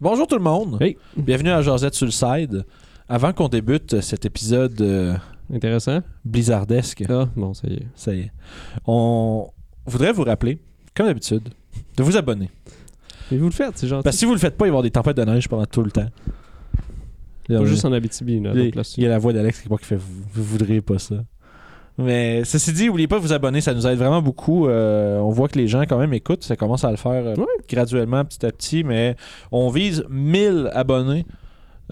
Bonjour tout le monde. Hey. Bienvenue à Josette sur le side. Avant qu'on débute cet épisode euh, Intéressant. blizzardesque, Ah, bon, ça y est. ça y est, on voudrait vous rappeler, comme d'habitude, de vous abonner. Mais vous le faites, c'est gentil. Parce que si vous le faites pas, il va y avoir des tempêtes de neige pendant tout le temps. Pas juste en Abitibi, là. il, y a la voix d'Alex part qui fait vous, vous voudriez pas ça. Mais ceci dit, n'oubliez pas de vous abonner, ça nous aide vraiment beaucoup. Euh, on voit que les gens quand même écoutent, ça commence à le faire euh, graduellement, petit à petit, mais on vise 1000 abonnés.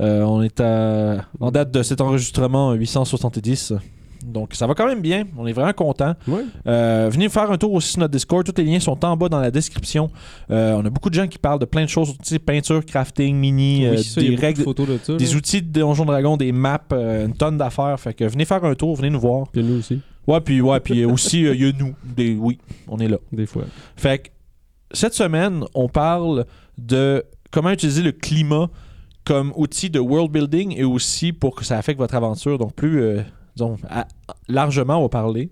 Euh, on est à, en date de cet enregistrement 870. Donc ça va quand même bien, on est vraiment content. Ouais. Euh, venez faire un tour aussi sur notre Discord. Tous les liens sont en bas dans la description. Euh, on a beaucoup de gens qui parlent de plein de choses, peinture, crafting, mini, euh, Oui, ça, des règles, photos de ça. des là. outils de Donjon Dragon, des maps, euh, une tonne d'affaires. Fait que venez faire un tour, venez nous voir. Puis nous aussi, Ouais, puis ouais, puis aussi il y a nous. Des, oui, on est là. des fois. Fait que cette semaine, on parle de comment utiliser le climat comme outil de world building et aussi pour que ça affecte votre aventure. Donc plus euh, disons à- largement, on va parler.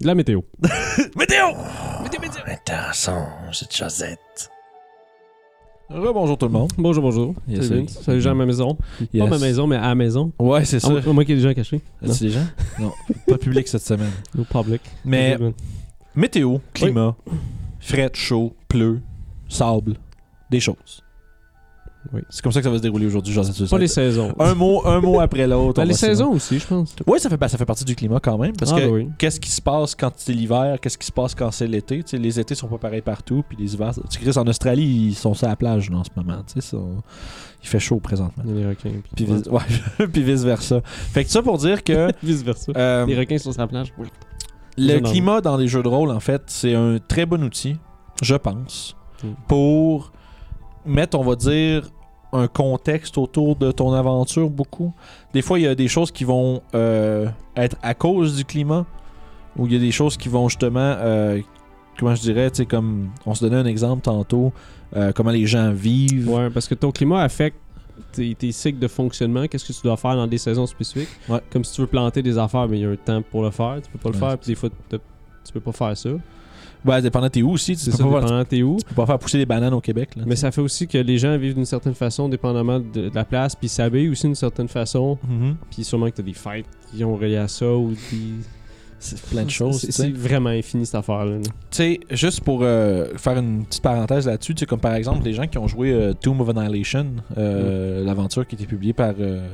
La météo. Météo. Intéressant, cette Josette. Rebonjour tout le monde. Bonjour, bonjour. Yes, Salut. Vince. Salut, gens à ma maison. Yes. Pas ma maison, mais à la maison. Ouais, c'est ça. moins- à moins qu'il y ait des gens cachés. Non, C'est des gens? Non, pas public cette semaine. no public. Mais météo, climat, fret, chaud, pleut, sable, des choses. Oui. C'est comme ça que ça va se dérouler aujourd'hui, Joseph Pas les saisons. Un mot, un mot après l'autre. Ben, les saisons aussi, je pense. Oui, ça fait, ben, ça fait partie du climat quand même. Parce Ah, que ben oui. qu'est-ce qui se passe quand c'est l'hiver, qu'est-ce qui se passe quand c'est l'été. Les étés sont pas pareils partout, puis les hivers. Tu sais, en Australie, ils sont sur la plage en ce moment. tu sais, ça- Il fait chaud présentement. Il y a les requins. Puis, Puis, vice- ouais, puis vice versa. Fait que ça pour dire que vice versa. euh, Les requins sont sur la plage. Oui. le Énorme. climat dans les jeux de rôle, en fait, c'est un très bon outil, je pense, Mm. pour mettre, on va dire, un contexte autour de ton aventure beaucoup. Des fois, il y a des choses qui vont euh, être à cause du climat, ou il y a des choses qui vont justement, euh, comment je dirais, tu sais, comme on se donnait un exemple tantôt, euh, comment les gens vivent. Ouais, parce que ton climat affecte tes, tes cycles de fonctionnement. Qu'est-ce que tu dois faire dans des saisons spécifiques? Ouais. Comme si tu veux planter des affaires, mais il y a un temps pour le faire. Tu peux pas le Ouais, faire, puis des fois, tu peux pas faire ça. Ouais, dépendant t'es où aussi, tu C'est peux, ça, pas, dépendant t'es où. tu peux pas faire pousser des bananes au Québec. Là, Mais ça fait aussi que les gens vivent d'une certaine façon, dépendamment de, de la place, puis ils s'habillent aussi d'une certaine façon. Mhm. Puis sûrement que t'as des fêtes qui ont relié à ça ou des. C'est plein de choses. C'est vraiment infini cette affaire-là. là. Tu sais, juste pour euh, faire une petite parenthèse là-dessus, tu sais, comme par exemple les gens qui ont joué euh, Tomb of Annihilation, euh, l'aventure qui était publiée par, euh,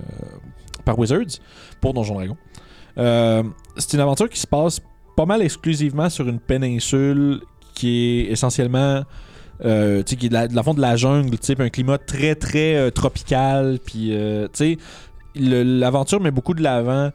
par Wizards pour Donjon Dragon. Euh, c'est une aventure qui se passe pas mal exclusivement sur une péninsule qui est essentiellement. euh, qui est de la, fond de la jungle, un climat très très euh, tropical, puis euh, l'aventure met beaucoup de l'avant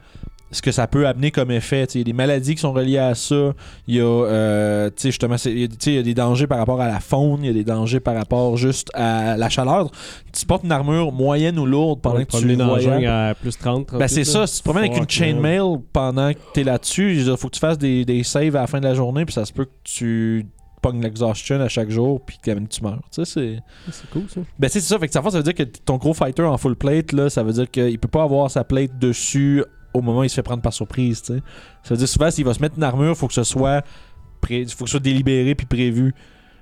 ce que ça peut amener comme effet. Tu Il y a des maladies qui sont reliées à ça. Il y a, euh, tu justement, c'est- il y a- tu y des dangers par rapport à la faune. Il y a des dangers par rapport juste à la chaleur. Tu portes une armure moyenne ou lourde pendant Ouais, que tu voyages. à plus 30, 38, Ben c'est ça, si tu te promènes avec une chainmail pendant que t'es là-dessus, il faut que tu fasses des, des saves à la fin de la journée, puis ça se peut que tu pognes l'exhaustion à chaque jour, puis que tu meurs. Tu sais, c'est... C'est cool ça. Ben c'est ça, fait que ça, ça veut dire que ton gros fighter en full plate, là, ça veut dire qu'il peut pas avoir sa plate dessus au moment où il se fait prendre par surprise, tu sais. Ça veut dire souvent s'il va se mettre une armure, faut que ce soit pré- faut que ce soit délibéré puis prévu.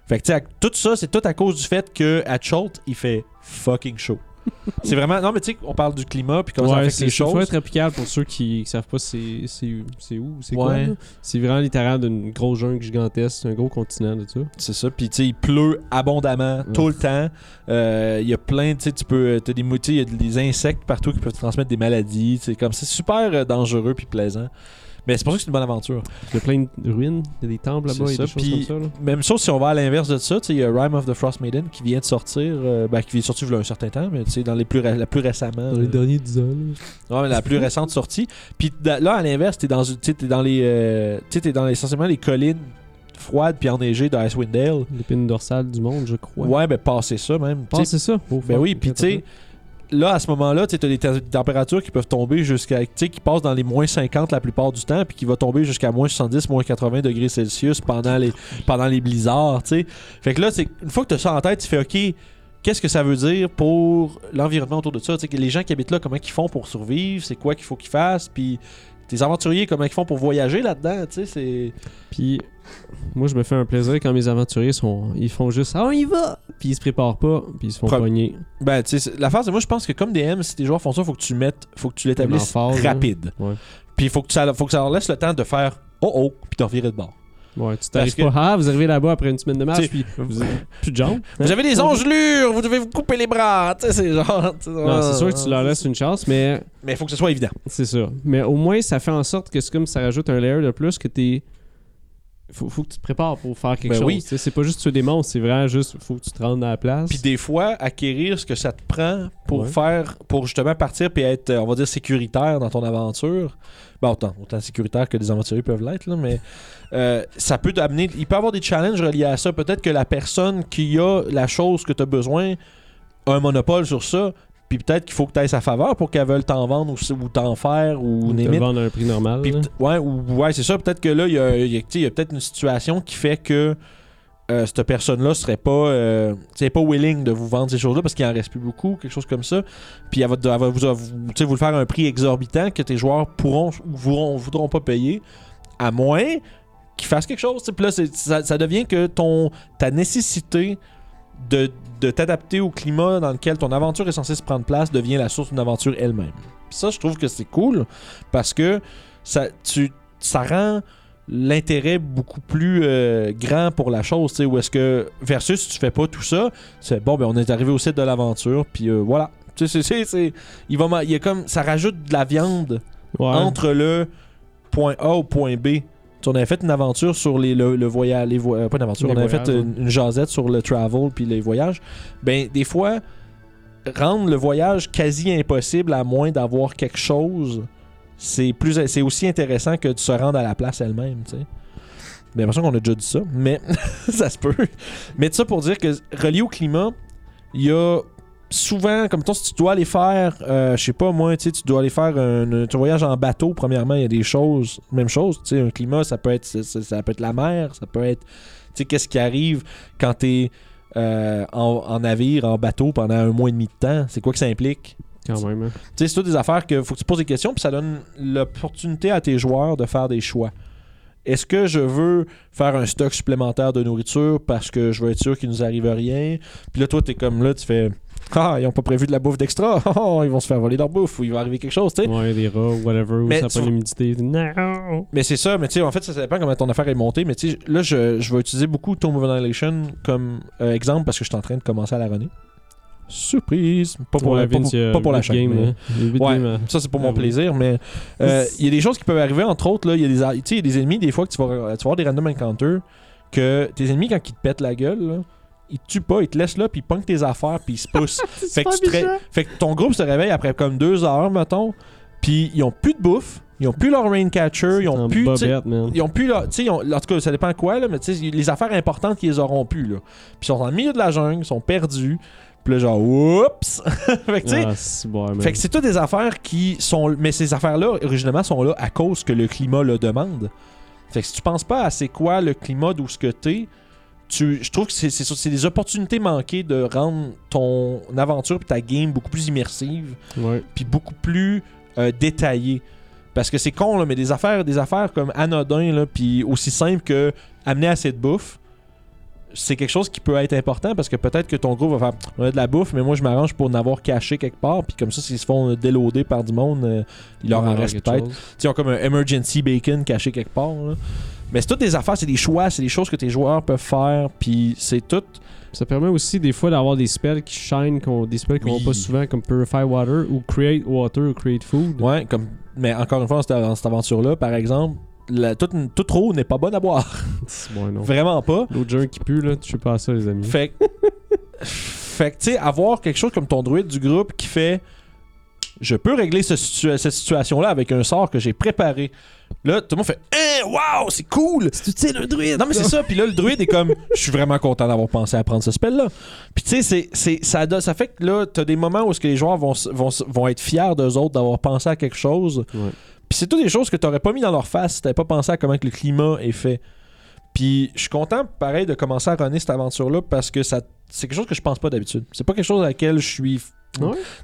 Fait que tu sais, à- tout ça, c'est tout à cause du fait que à Cholt, il fait fucking chaud. c'est vraiment non mais tu sais, on parle du climat puis comment ça Ouais, affecte c'est les c'est choses. forêt tropicale pour ceux qui, qui savent pas c'est c'est c'est où, c'est quoi. Ouais. C'est vraiment littéralement d'une grosse jungle gigantesque, un gros continent de ça. C'est ça. Puis, tu sais, il pleut abondamment tout le temps. Euh, Il y a plein, tu sais, tu peux. T'as des moutiers, il y a des insectes partout qui peuvent te transmettre des maladies. C'est comme c'est super euh, dangereux puis plaisant. Mais c'est pour ça que c'est une bonne aventure. Il y a plein de ruines, il y a des temples là-bas, a ça, des choses puis- comme ça. là. Même chose si on va à l'inverse de ça, tu sais, il y a Rime of the Frost Maiden qui vient de sortir, euh, ben, qui vient de sortir il y a un certain temps, mais tu sais, dans les plus, ré- la plus récemment. Dans les euh, derniers 10 ans. là. Ouais, mais la plus récente sortie. Puis da- là, à l'inverse, t'es dans, une- tu sais, t'es dans les, euh, tu sais, t'es dans essentiellement les collines froides puis enneigées d'Icewind Dale. L'épine dorsale du monde, je crois. Ouais, ben passer ça même. Tu sais, c'est ça. Oh, Ben fuck, oui, puis tu sais, là, à ce moment-là, tu as des te- températures qui peuvent tomber jusqu'à. Tu sais, qui passent dans les moins 50 la plupart du temps, puis qui va tomber jusqu'à moins 70, moins 80 degrés Celsius pendant les, pendant les blizzards, tu sais. Fait que là, une fois que tu as ça en tête, tu fais OK. Qu'est-ce que ça veut dire pour l'environnement autour de ça? Tu sais, que les gens qui habitent là, comment ils font pour survivre? C'est quoi qu'il faut qu'ils fassent? Puis, tes aventuriers, comment ils font pour voyager là-dedans, tu sais, c'est. Puis moi, je me fais un plaisir quand mes aventuriers sont. Ils font juste Ah, on y va! Puis ils se préparent pas, puis ils se font Pro- pogner. Ben, tu sais, l'affaire, c'est moi, je pense que comme DM, si tes joueurs font ça, faut que tu mettes, faut que tu l'établisses là. rapide. Ouais. Puis faut que, ça, faut que ça leur laisse le temps de faire oh oh, puis de revirer de bord. Ouais, tu t'arrives que- pas. Ah, vous arrivez là-bas après une semaine de marche, T'sais, puis vous avez plus de jambes. Vous Hein? avez des engelures, vous devez vous couper les bras, tu sais, c'est genre. Non, c'est sûr que tu leur laisses une chance, mais Mais il faut que ce soit évident. c'est ça. Mais au moins, ça fait en sorte que c'est comme ça rajoute un layer de plus que t'es. Faut, faut que tu te prépares pour faire quelque Ben chose. oui. tu sais. C'est pas juste tuer des monstres, c'est vraiment juste faut que tu te rendes à la place. Puis des fois, acquérir ce que ça te prend pour Ouais. faire, pour justement partir puis être, euh, on va dire, sécuritaire dans ton aventure. Ben, autant, autant sécuritaire que des aventuriers peuvent l'être, là, mais euh, ça peut t'amener. Il peut y avoir des challenges reliés à ça. Peut-être que la personne qui a la chose que tu as besoin a un monopole sur ça. Puis peut-être qu'il faut que tu aies sa faveur pour qu'elle veuille t'en vendre ou, ou t'en faire ou Ou te vendre à un prix normal. Ouais, ou, ouais c'est ça. Peut-être que là, il y a, y a- y peut-être une situation qui fait que euh, cette personne-là serait pas, euh, pas willing de vous vendre ces choses-là parce qu'il en reste plus beaucoup, quelque chose comme ça. Puis elle va, elle va vous, vous, le faire à un prix exorbitant que tes joueurs pourront ou voudront, voudront pas payer, à moins qu'ils fassent quelque chose. Puis là, ça, ça devient que ton, ta nécessité de, de t'adapter au climat dans lequel ton aventure est censée se prendre place devient la source d'une aventure elle-même. Ça, je trouve que c'est cool parce que ça, tu, ça rend l'intérêt beaucoup plus euh, grand pour la chose, tu sais, où est-ce que, versus si tu fais pas tout ça, c'est bon, ben on est arrivé au site de l'aventure, puis euh, voilà. Tu sais, c'est- c'est, il va, il y a comme, ça rajoute de la viande Ouais. entre le point A au point B. On avait fait une aventure sur les, le, le voyage, les vo- euh, pas une aventure, Les on avait voyages, fait une, une jasette sur le travel puis les voyages. Ben, des fois, rendre le voyage quasi impossible à moins d'avoir quelque chose, c'est plus c'est aussi intéressant que de se rendre à la place elle-même, tu sais. J'ai l'impression qu'on a déjà dit ça, mais ça se peut. Mais ça pour dire que relié au climat, il y a souvent, comme toi, si tu dois aller faire, euh, je sais pas moi, tu sais, tu dois aller faire un, tu voyages en bateau, premièrement, il y a des choses, même chose, tu sais, un climat, ça peut être, ça, ça- ça peut être la mer, ça peut être, tu sais, qu'est-ce qui arrive quand t'es euh, en, en navire, en bateau pendant un mois et demi de temps, c'est quoi que ça implique? Quand même. hein. Tu sais, c'est toutes des affaires que faut que tu poses des questions, puis ça donne l'opportunité à tes joueurs de faire des choix. Est-ce que je veux faire un stock supplémentaire de nourriture parce que je veux être sûr qu'il nous arrive rien? Puis là, toi, t'es comme là, tu fais Ah, ils ont pas prévu de la bouffe d'extra. Oh, ils vont se faire voler leur bouffe ou il va arriver quelque chose, tu sais. Ouais, des rats, whatever, ou Mais ça pas l'humidité. Non! Mais c'est ça, mais tu sais, en fait, ça dépend comment ton affaire est montée. Mais tu sais, là, je, je vais utiliser beaucoup Tomb of Annihilation comme euh, exemple parce que je suis en train de commencer à la runner. Surprise! Pas pour, Ouais, la, Vince, pas pour la chaîne. games, mais- hein. Ouais, hein. ça c'est pour mon Ah oui. plaisir, mais euh, il y a des choses qui peuvent arriver, entre autres, là, il y y a des ennemis, des fois, que tu vas, tu vas avoir des random encounters, que tes ennemis, quand ils te pètent la gueule, là, ils te tuent pas, ils te laissent là, puis ils punkent tes affaires, puis ils se poussent. fait, que tu te ré- fait que ton groupe se réveille après comme deux heures, mettons, puis ils ont plus de bouffe, ils ont plus leur rain catcher, ils ont plus. bobette, ils ont plus leur- tu sais, ils ont- en tout cas, ça dépend quoi, là, mais tu sais, les affaires importantes, ils les auront plus, là. Puis ils sont dans le milieu de la jungle, ils sont perdus, puis là, genre, oups! fait que tu sais, Ah, c'est bon, fait que c'est toutes des affaires qui sont. Mais ces affaires-là, originellement, sont là à cause que le climat le demande. Fait que si tu penses pas à c'est quoi le climat d'où ce que t'es, tu, je trouve que c'est, des opportunités manquées de rendre ton aventure et ta game beaucoup plus immersive puis beaucoup plus euh, détaillée. Parce que c'est con, là, mais des affaires, des affaires comme anodin, puis aussi simple que amener assez de bouffe, c'est quelque chose qui peut être important parce que peut-être que ton groupe va faire on a de la bouffe, mais moi je m'arrange pour en avoir caché quelque part, puis comme ça, s'ils se font déloader par du monde, euh, il leur en reste peut-être. ils ont comme un emergency bacon caché quelque part. là. Mais c'est toutes des affaires, c'est des choix, c'est des choses que tes joueurs peuvent faire, puis c'est tout. Ça permet aussi des fois d'avoir des spells qui shine, qu'on- des spells qu'on Oui. voit pas souvent, comme Purify Water ou Create Water ou Create Food. Ouais, comme. Mais encore une fois, dans cette, aventure-là, par exemple, la, toute, toute eau n'est pas bonne à boire. C'est bon, non. Vraiment pas. L'autre junk qui pue, là, tu sais pas à ça, les amis. Fait que, fait que, tu sais, avoir quelque chose comme ton druide du groupe qui fait je peux régler ce situa- cette situation-là avec un sort que j'ai préparé. Là, tout le monde fait Hein, wow, c'est cool! C'est utile un druide! Non, mais c'est ça. Puis là, le druide est comme Je suis vraiment content d'avoir pensé à prendre ce spell-là. Puis tu sais, c'est- c'est- ça, ça fait que là, t'as des moments où est-ce que les joueurs vont, vont, vont être fiers d'eux autres d'avoir pensé à quelque chose. Ouais. Puis c'est toutes des choses que t'aurais pas mis dans leur face si t'avais pas pensé à comment que le climat est fait. Puis je suis content, pareil, de commencer à runner cette aventure-là parce que ça c'est quelque chose que je pense pas d'habitude. C'est pas quelque chose à laquelle je suis.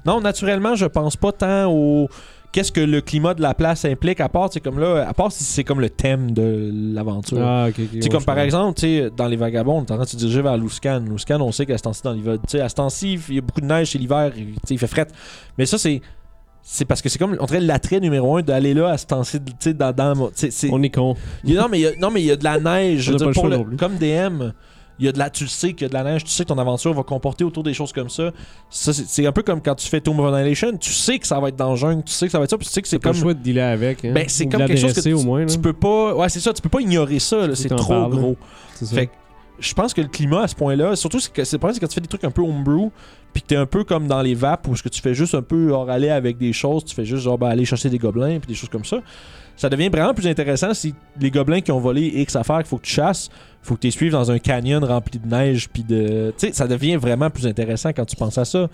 Non, naturellement, je pense pas tant au qu'est-ce que le climat de la place implique, à part, c'est comme là, à part si c'est comme le thème de l'aventure. Ah, ok, ok. Tu sais, ouais, comme par exemple, dans les vagabonds, on est en train de se diriger vers Luscan. Luscan, on sait qu'à ce temps-ci, dans l'hiver, tu sais, à ce temps-ci, il y a beaucoup de neige, c'est l'hiver, il fait fret. Mais ça, c'est. C'est parce que c'est comme, on dirait l'attrait numéro un d'aller là à ce temps-ci, dans, dans, tu sais, c'est- On est con. non, mais il y a, non, mais il y a de la neige. Dire, pour le- comme DM, il y a de la, tu le sais qu'il y a de la neige, tu sais que ton aventure va comporter autour des choses comme ça. ça c'est, un peu comme quand tu fais Tomb of Annihilation, tu sais que ça va être dans le jungle, tu sais que ça va être ça, puis tu sais que c'est C'est pas comme. le choix de dealer avec. Hein. Ben, c'est comme quelque chose que tu, au moins. là. tu peux pas. Ouais, c'est ça, tu peux pas ignorer ça, c'est trop parles, là. gros. Fait que je pense que le climat à ce point-là, surtout c'est c'est quand tu fais des trucs un peu homebrew, puis que t'es un peu comme dans les vapes où ce que tu fais juste un peu hors aller avec des choses, tu fais juste genre ben, aller chercher des gobelins puis des choses comme ça. Ça devient vraiment plus intéressant si les gobelins qui ont volé X affaires qu'il faut que tu chasses, faut que tu les suives dans un canyon rempli de neige puis de tu sais ça devient vraiment plus intéressant quand tu penses à ça.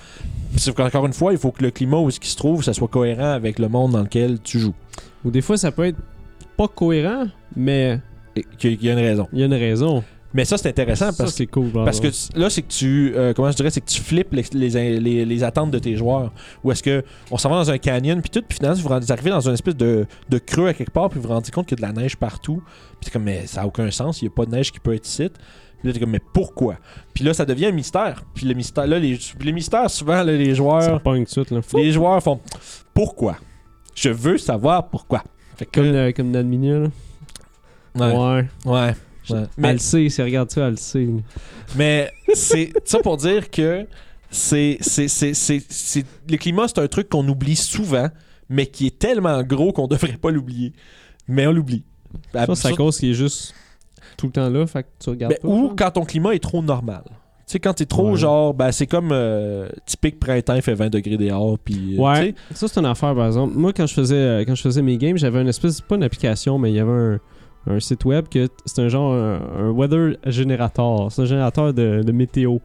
Sauf qu'encore une fois, il faut que le climat où ce qui se trouve, ça soit cohérent avec le monde dans lequel tu joues. Ou des fois, ça peut être pas cohérent, mais qu'il y a une raison. il y a une raison. Mais ça c'est intéressant Ça, parce que c'est cool. par Parce que exemple. tu- là, c'est que tu. euh, comment je dirais C'est que tu flippes les, les, les- les attentes de tes joueurs. Ou est-ce que on s'en va dans un canyon, puis tout, puis finalement, vous arrivez dans une espèce de, de creux à quelque part, puis vous vous rendez compte qu'il y a de la neige partout. Puis c'est comme, mais ça n'a aucun sens, il n'y a pas de neige qui peut être ici. Puis là, t'es comme, mais pourquoi? Puis là, ça devient un mystère. Puis le mystère, là, les, les mystères, souvent, là, les joueurs. suite. Là. Les joueurs font, pourquoi? Je veux savoir pourquoi. Fait que. Comme, euh, comme Nadminia. Là. ouais. Ouais. ouais. Ouais. Mais- Elle le sait, c'est regarde ça, elle le sait. Mais c'est ça pour dire que c'est c'est c'est c'est c'est- le climat c'est un truc qu'on oublie souvent mais qui est tellement gros qu'on devrait pas l'oublier. Mais on l'oublie. Ça, c'est à Ça- cause qu'il est juste tout le temps là, fait que tu regardes ben, pas. ou quand ton climat est trop normal. Tu sais quand t'es trop Ouais. genre ben c'est comme euh, typique printemps il fait 20 degrés dehors puis euh, Ouais, ça c'est une affaire par exemple. Moi quand je faisais euh, quand je faisais mes games, j'avais une espèce pas une application, mais il y avait un, un site web que c'est un genre un, weather generator, c'est un générateur de, météo.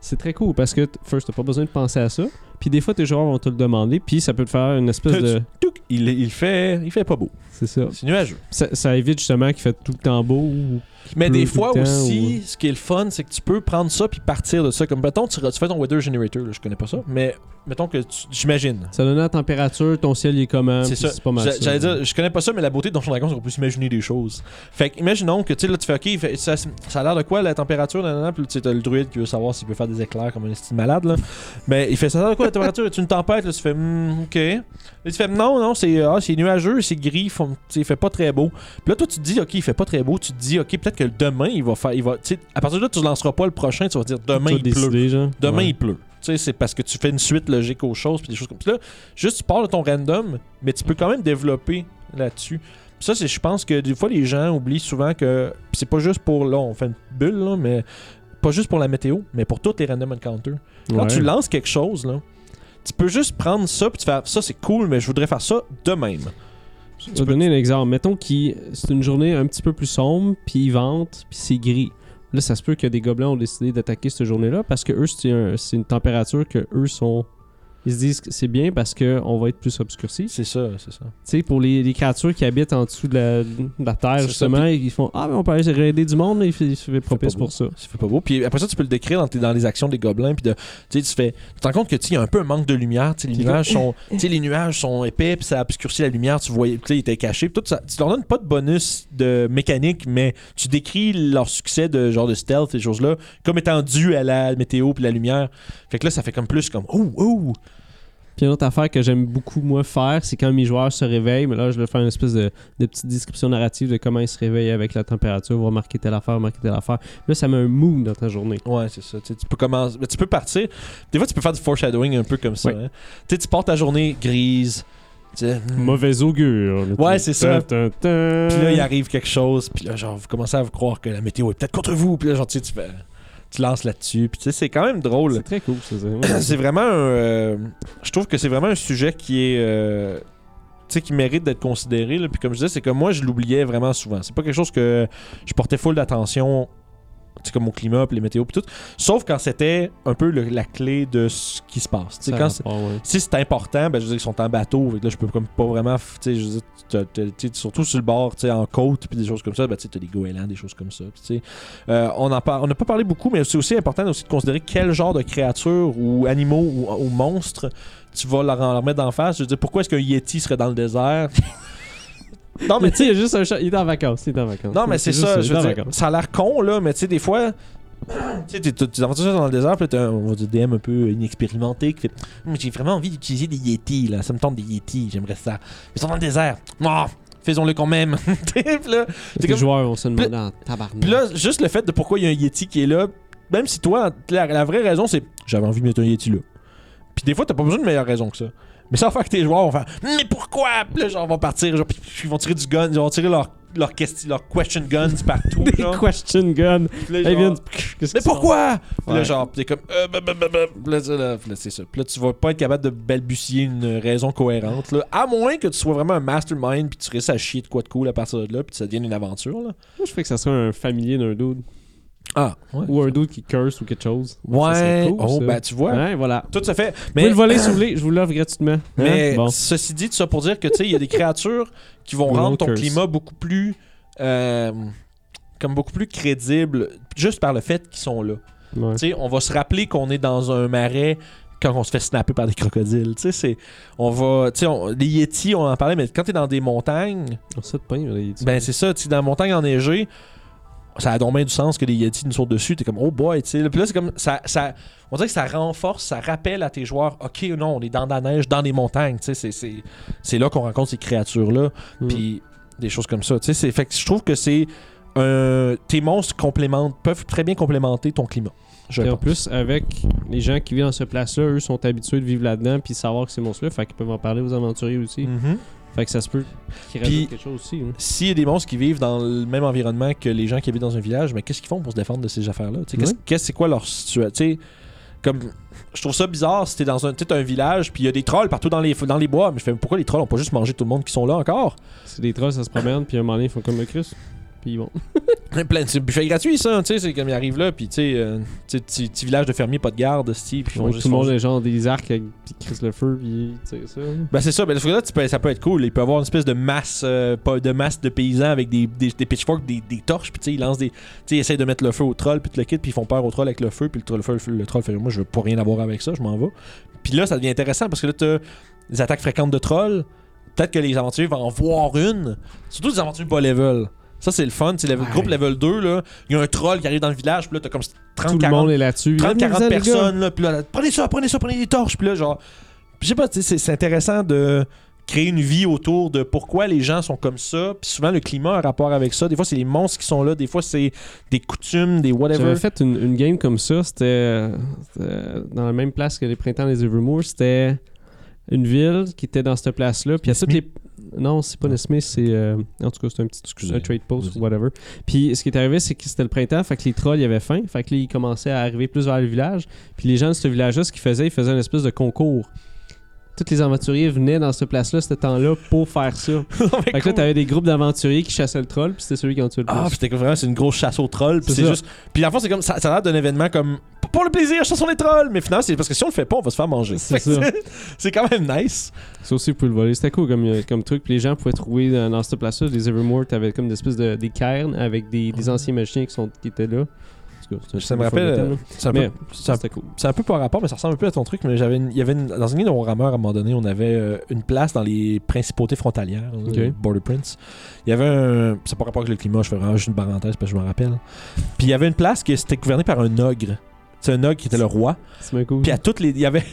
C'est très cool parce que first t'as pas besoin de penser à ça, puis des fois tes joueurs vont te le demander, puis ça peut te faire une espèce de il, il fait il fait pas beau. c'est ça. C'est nuageux. ça. ça évite justement qu'il fait tout le temps beau ou Mais des fois aussi, ce qui est le fun, c'est que tu peux prendre ça puis partir de ça. Comme mettons, tu, tu fais ton weather generator, là, je connais pas ça, mais mettons que j'imagine. ça donne la température, ton ciel il est comment, C'est ça. c'est pas mal. J'allais dire, je connais pas ça, mais la beauté de Donjon Dragon, c'est qu'on peut s'imaginer des choses. Fait que, imaginons que, tu sais, là, tu fais, ok, ça, ça a l'air de quoi la température, nanana, puis tu sais, t'as le druide qui veut savoir s'il peut faire des éclairs comme un style malade, là. mais il fait, ça a l'air de quoi la température Est-ce une tempête, là, tu fais, Hmm, ok. Là, tu fais, non, non, c'est ah, c'est nuageux, c'est gris, font- il fait pas très beau. Puis là, toi, tu te dis, ok, il fait pas très beau, tu te dis, ok, peut-être que demain, il va faire, il va, à partir de là, tu lanceras pas le prochain, tu vas dire, demain, il pleut. genre. Demain, Ouais. il pleut. Tu sais, c'est parce que tu fais une suite logique aux choses, puis des choses comme ça. Là, juste tu pars de ton random, mais tu peux quand même développer là-dessus. Ça, c'est, je pense que des fois, les gens oublient souvent que. c'est pas juste pour. Là, on fait une bulle, là, mais. Pas juste pour la météo, mais pour tous les random encounters. Quand Ouais. tu lances quelque chose, là, tu peux juste prendre ça, puis tu fais ça, c'est cool, mais je voudrais faire ça de même. Je vais donner un exemple. Mettons que c'est une journée un petit peu plus sombre, puis il vente, puis c'est gris. Là, ça se peut que des gobelins ont décidé d'attaquer cette journée-là parce que eux, c'est une température que eux sont. Ils se disent que c'est bien parce qu'on va être plus obscurci. C'est ça, c'est ça. Tu sais, pour les, les créatures qui habitent en dessous de la, de la terre, justement, ils font Ah, mais on peut aller aider du monde, mais il il fait propice pour ça. Ça fait pas beau. Puis après ça, tu peux le décrire dans, les actions des gobelins. Puis de, tu fais. Te rends compte que tu y a un peu un manque de lumière. Les nuages sont, les nuages sont épais, puis ça obscurcit la lumière. Tu voyais, tu sais, ils étaient cachés. Puis tout ça. Tu leur donnes pas de bonus de mécanique, mais tu décris leur succès de genre de stealth et choses-là comme étant dû à la météo puis la lumière. Fait que là, ça fait comme plus comme oh oh. Puis une autre affaire que j'aime beaucoup, moi, faire, c'est quand mes joueurs se réveillent, mais là, je vais faire une espèce de, de petite description narrative de comment ils se réveillent avec la température, va marquer telle affaire, marquer telle affaire. Là, ça met un mood dans ta journée. Ouais, c'est ça. Tu sais, tu peux commencer. mais Tu peux partir. Des fois, tu peux faire du foreshadowing un peu comme ça. Ouais. hein. Tu sais, tu pars ta journée grise. tu sais, hmm. Mauvais augure. Ouais, c'est ça. Puis là, il arrive quelque chose, puis là, genre, vous commencez à vous croire que la météo est peut-être contre vous, puis là, genre, tu sais, tu fais. Tu lances là-dessus, puis tu sais, c'est quand même drôle. C'est très cool, c'est- c'est vraiment un. euh, je trouve que c'est vraiment un sujet qui est. euh, tu sais, qui mérite d'être considéré. Là. Puis comme je disais, c'est que moi, je l'oubliais vraiment souvent. C'est pas quelque chose que je portais full d'attention comme au climat, puis les météos, puis tout. Sauf quand c'était un peu le- la clé de ce qui se passe. Quand rapport, ouais. si c'est important, ben, je veux dire, ils sont en bateau. là, je peux comme pas vraiment. f- Tu sais, je veux dire, surtout sur le bord, tu sais, en côte, puis des choses comme ça, ben, tu sais, t'as des goélands, des choses comme ça. euh, on en n'a pas parlé beaucoup, mais c'est aussi important aussi de considérer quel genre de créatures ou animaux ou, ou monstres tu vas leur, leur mettre d'en face. Je veux dire, pourquoi est-ce qu'un Yeti serait dans le désert? Non, mais tu sais, il y a juste un chat. Il est en vacances. Il est en vacances. non, mais c'est ça. Je veux dire, ça a l'air con, là, mais tu sais, des fois. Tu sais, t'es- aventures dans le désert, puis t'as un, on va dire, DM un peu inexpérimenté qui fait Hum, J'ai vraiment envie d'utiliser des Yetis, là. Ça me tente des Yetis, j'aimerais ça. Mais ils sont dans le désert. Non, faisons-le quand même. Là, Les comme- joueurs vont se demander en tabarnak. puis là, juste le fait de pourquoi il y a un Yeti qui est là, même si toi, la, la vraie raison, c'est J'avais envie de mettre un Yeti là. Puis des fois, t'as pas besoin de meilleure raison que ça. Mais ça va faire que tes joueurs vont faire Mais pourquoi? Puis là, genre, vont partir, genre, puis ils vont tirer du gun, ils vont tirer leur, leur, question, leur question guns partout. Des genre. question gun. Puis là, Hey, genre, viens. Qu'est-ce mais pourquoi? Puis là, genre, t'es comme. Euh, bah, bah, bah, bah. Puis là, c'est- là, ça. Puis là, tu vas pas être capable de balbutier une raison cohérente. Là, à moins que tu sois vraiment un mastermind, puis tu réussisses à chier de quoi de cool à partir de là, puis ça devienne une aventure. Là. Moi, je fais que ça soit un familier d'un dude. Ah, ouais. Ou un dude qui curse ou quelque chose. Ouais. cool, oh, ça. ben, tu vois. Ouais, voilà. Tout se fait. Vous Mais, pouvez le voler si vous voulez, je vous l'offre gratuitement. Hein? mais bon. ceci dit, tout ça pour dire que, tu sais, il y a des créatures qui vont rendre ton curse. climat beaucoup plus. euh, comme beaucoup plus crédible, juste par le fait qu'ils sont là. Ouais. Tu sais, on va se rappeler qu'on est dans un marais quand on se fait snapper par des crocodiles. Tu sais, c'est. On va. Tu sais, on- les Yetis, on en parlait, mais quand t'es dans des montagnes, On sait de pain, là, il dit. ben c'est ça, tu sais, dans la montagne enneigée, ça a donc bien du sens que les Yetis nous sautent dessus. T'es comme, oh boy, tu sais. Puis là, c'est comme. Ça, ça, on dirait que ça renforce, ça rappelle à tes joueurs, ok, non, on est dans de la neige, dans des montagnes. Tu sais, c'est- là qu'on rencontre ces créatures-là. Mm. Puis des choses comme ça. Tu sais, fait que je trouve que c'est. tes monstres complémentent, peuvent très bien complémenter ton climat. Je Puis en plus, avec les gens qui vivent dans ce place-là, eux sont habitués de vivre là-dedans puis savoir que c'est monstre-là, fait qu'ils peuvent en parler aux aventuriers aussi. Mhm. Fait que ça se peut qu'ils Puis- rajoutent quelque chose aussi. hein. S'il y a des monstres qui vivent dans le même environnement que les gens qui habitent dans un village, mais qu'est-ce qu'ils font pour se défendre de ces affaires-là? Qu'est-ce c'est quoi leur situation? Comme, je trouve ça bizarre si t'es dans un, un village, puis il y a des trolls partout dans les, dans les bois, mais je fais pourquoi les trolls ont pas juste mangé tout le monde qui sont là encore? C'est des trolls, ça se promène, puis un moment donné, ils font comme le Chris. Puis vont. Plein- C'est buffet gratuit ça, tu sais, c'est comme ils arrivent là, puis tu sais, euh, tu sais, petit petit village de fermiers, pas de garde, sti, puis ils Tout le monde a genre des arcs avec puis ils crissent le feu, puis tu sais ça. Ben c'est ça, ben là tu peux- ça peut être cool. Il peut y avoir une espèce de masse, euh, pas- de masse de paysans avec des, des, des pitchforks, des, des torches, puis tu sais, ils lancent des. Tu sais, ils essayent de mettre le feu au troll, puis tout le kit, puis ils font peur au troll avec le feu, puis le troll, le, feu- le troll fait Moi, je veux pas rien avoir avec ça, je m'en vais. Puis là, ça devient intéressant parce que là, t'as des attaques fréquentes de trolls. Peut-être que les aventuriers vont en voir une. Surtout des aventuriers bas level. Ça, c'est le fun. C'est le Ouais. groupe level 2, là. Il y a un troll qui arrive dans le village, puis là, t'as comme 30, Tout le 40 monde est là-dessus. 30-40 Allez, les gars. personnes, là, puis là, prenez ça, prenez ça, prenez des torches, puis là, genre, je sais pas, c'est- intéressant de créer une vie autour de pourquoi les gens sont comme ça, puis souvent le climat a un rapport avec ça, des fois c'est les monstres qui sont là, des fois c'est des coutumes, des whatever. J'avais fait une, une game comme ça, c'était dans la même place que les printemps des Evermoor. C'était une ville qui était dans cette place-là. Puis à toutes les. Non, c'est pas Nesmith, c'est. euh, En tout cas, c'est un petit Excusez. un trade post ou whatever. Puis ce qui est arrivé, c'est que c'était le printemps, fait que les trolls, ils avaient faim. Fait que là, ils commençaient à arriver plus vers le village. Puis les gens de ce village-là, ce qu'ils faisaient, ils faisaient une espèce de concours. Tous les aventuriers venaient dans ce place-là, ce temps-là, pour faire ça. Fait que là, t'avais des groupes d'aventuriers qui chassaient le troll, puis c'était celui qui en tuait le plus. Ah, c'était vraiment, c'est une grosse chasse aux trolls. Puis C'est juste. Puis la fois, c'est comme. Ça, ça a l'air d'un événement comme. Pour le plaisir, chassons les trolls! Mais finalement, c'est parce que si on le fait pas, on va se faire manger. C'est Fait que ça. C'est quand même nice. Ça aussi, vous pouvez le voler. C'était cool comme, euh, comme truc. Puis les gens pouvaient trouver dans, dans cette place-là des Evermore. T'avais comme des espèces de des cairns avec des, des anciens magiciens qui, sont, qui étaient là. Tout cas, Ça me rappelle. euh, C'est un peu. Un- cool. Peu par rapport, mais ça ressemble un peu à ton truc. Mais j'avais une- il y avait une- dans une ligne de Warhammer, à un moment donné, on avait euh, une place dans les principautés frontalières. Border Prince. Il y avait un. C'est pas rapport avec le climat, je fais vraiment juste une parenthèse parce que je me rappelle. Puis il y avait une place qui était gouvernée par un ogre. C'est un ogre qui était le roi. C'est cool. Puis à toutes les. Il y avait.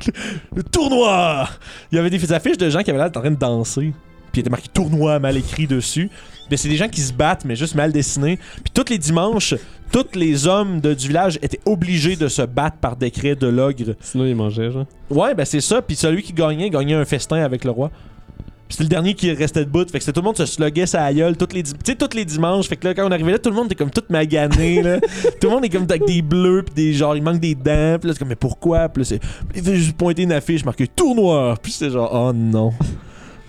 le tournoi Il y avait des affiches de gens qui avaient l'air d'être en train de danser. Puis il était marqué tournoi mal écrit dessus. Mais c'est des gens qui se battent, mais juste mal dessinés. Puis tous les dimanches, tous les hommes de- du village étaient obligés de se battre par décret de l'ogre. Sinon, ils mangeaient, genre. Ouais, ben c'est ça. Puis celui qui gagnait, gagnait un festin avec le roi. Puis c'était le dernier qui restait debout. Fait que c'était tout le monde se sluguait sa gueule toutes les, di- tu sais, tous les dimanches. Fait que là, quand on arrivait là, tout le monde était comme tout magané. là. tout le monde est comme avec des bleus. Puis des genre, il manque des dents. Puis là, c'est comme, mais pourquoi? Puis là, c'est. Il fait juste pointer une affiche marquée tournoi. Puis c'est genre, oh non.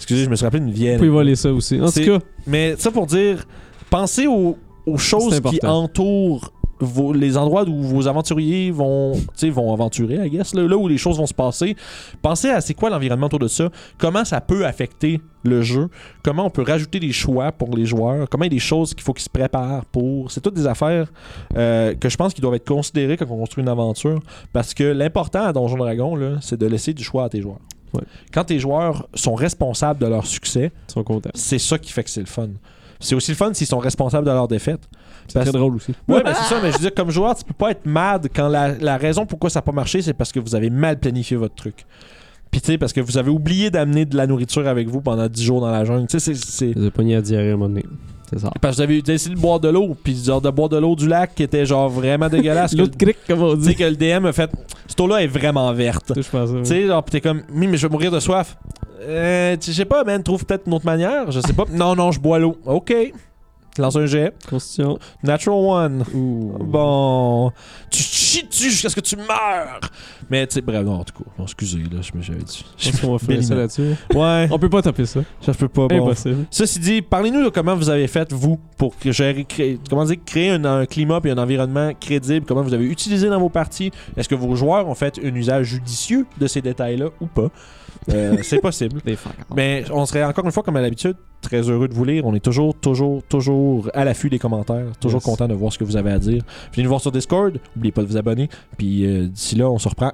Excusez, je me suis rappelé une vieille. Vous pouvez voler ça aussi. En tout cas, Mais ça pour dire, pensez aux, aux choses qui entourent vos- les endroits où vos aventuriers vont, vont aventurer, I guess, là, là où les choses vont se passer, pensez à c'est quoi l'environnement autour de ça, comment ça peut affecter le jeu, comment on peut rajouter des choix pour les joueurs, comment il y a des choses qu'il faut qu'ils se préparent pour. C'est toutes des affaires euh, que je pense qu'ils doivent être considérées quand on construit une aventure. Parce que l'important à Donjon Dragon, c'est de laisser du choix à tes joueurs. Ouais. Quand tes joueurs sont responsables de leur succès, Ils sont contents. c'est ça qui fait que c'est le fun. C'est aussi le fun s'ils sont responsables de leur défaite. C'est très drôle aussi. Ouais, ben c'est ça, mais je veux dire, comme joueur, tu peux pas être mad quand la, la raison pourquoi ça n'a pas marché, c'est parce que vous avez mal planifié votre truc. Puis tu sais, parce que vous avez oublié d'amener de la nourriture avec vous pendant 10 jours dans la jungle. Tu sais, c'est-. Ils ont pogné à diarrhée à un moment donné. C'est ça. Parce que vous avez vous avez essayé de boire de l'eau, puis genre de boire de l'eau du lac qui était genre vraiment dégueulasse. que- L'autre cric, comme on Tu sais dit. que le DM a fait cette eau-là est vraiment verte. Je pense ça. Tu sais, genre, pis t'es comme, oui, mais je vais mourir de soif. Euh, tu- je sais pas, man, trouve peut-être une autre manière. Je sais pas. non, non, je bois l'eau. Ok. Lance un jet. Constitution. Natural one. Ouh. Bon. Tu chies dessus jusqu'à ce que tu meurs. Mais tu sais, bref, non, en tout cas. Bon, excusez, là, je me j'avais dit. Je pense qu'on va faire ça là-dessus. Ouais, On peut pas taper ça. ça je peux pas. Bon. Impossible. Ceci dit, parlez-nous de comment vous avez fait, vous, pour gérer- créer, comment dire, créer un, un climat et un environnement crédible, comment vous avez utilisé dans vos parties. Est-ce que vos joueurs ont fait un usage judicieux de ces détails-là ou pas? Euh, c'est possible. Des. Mais on serait encore une fois, comme à l'habitude, très heureux de vous lire. On est toujours, toujours, toujours à l'affût des commentaires. Toujours Yes. content de voir ce que vous avez à dire. Venez nous voir sur Discord. N'oubliez pas de vous abonner. Puis euh, d'ici là, on se reprend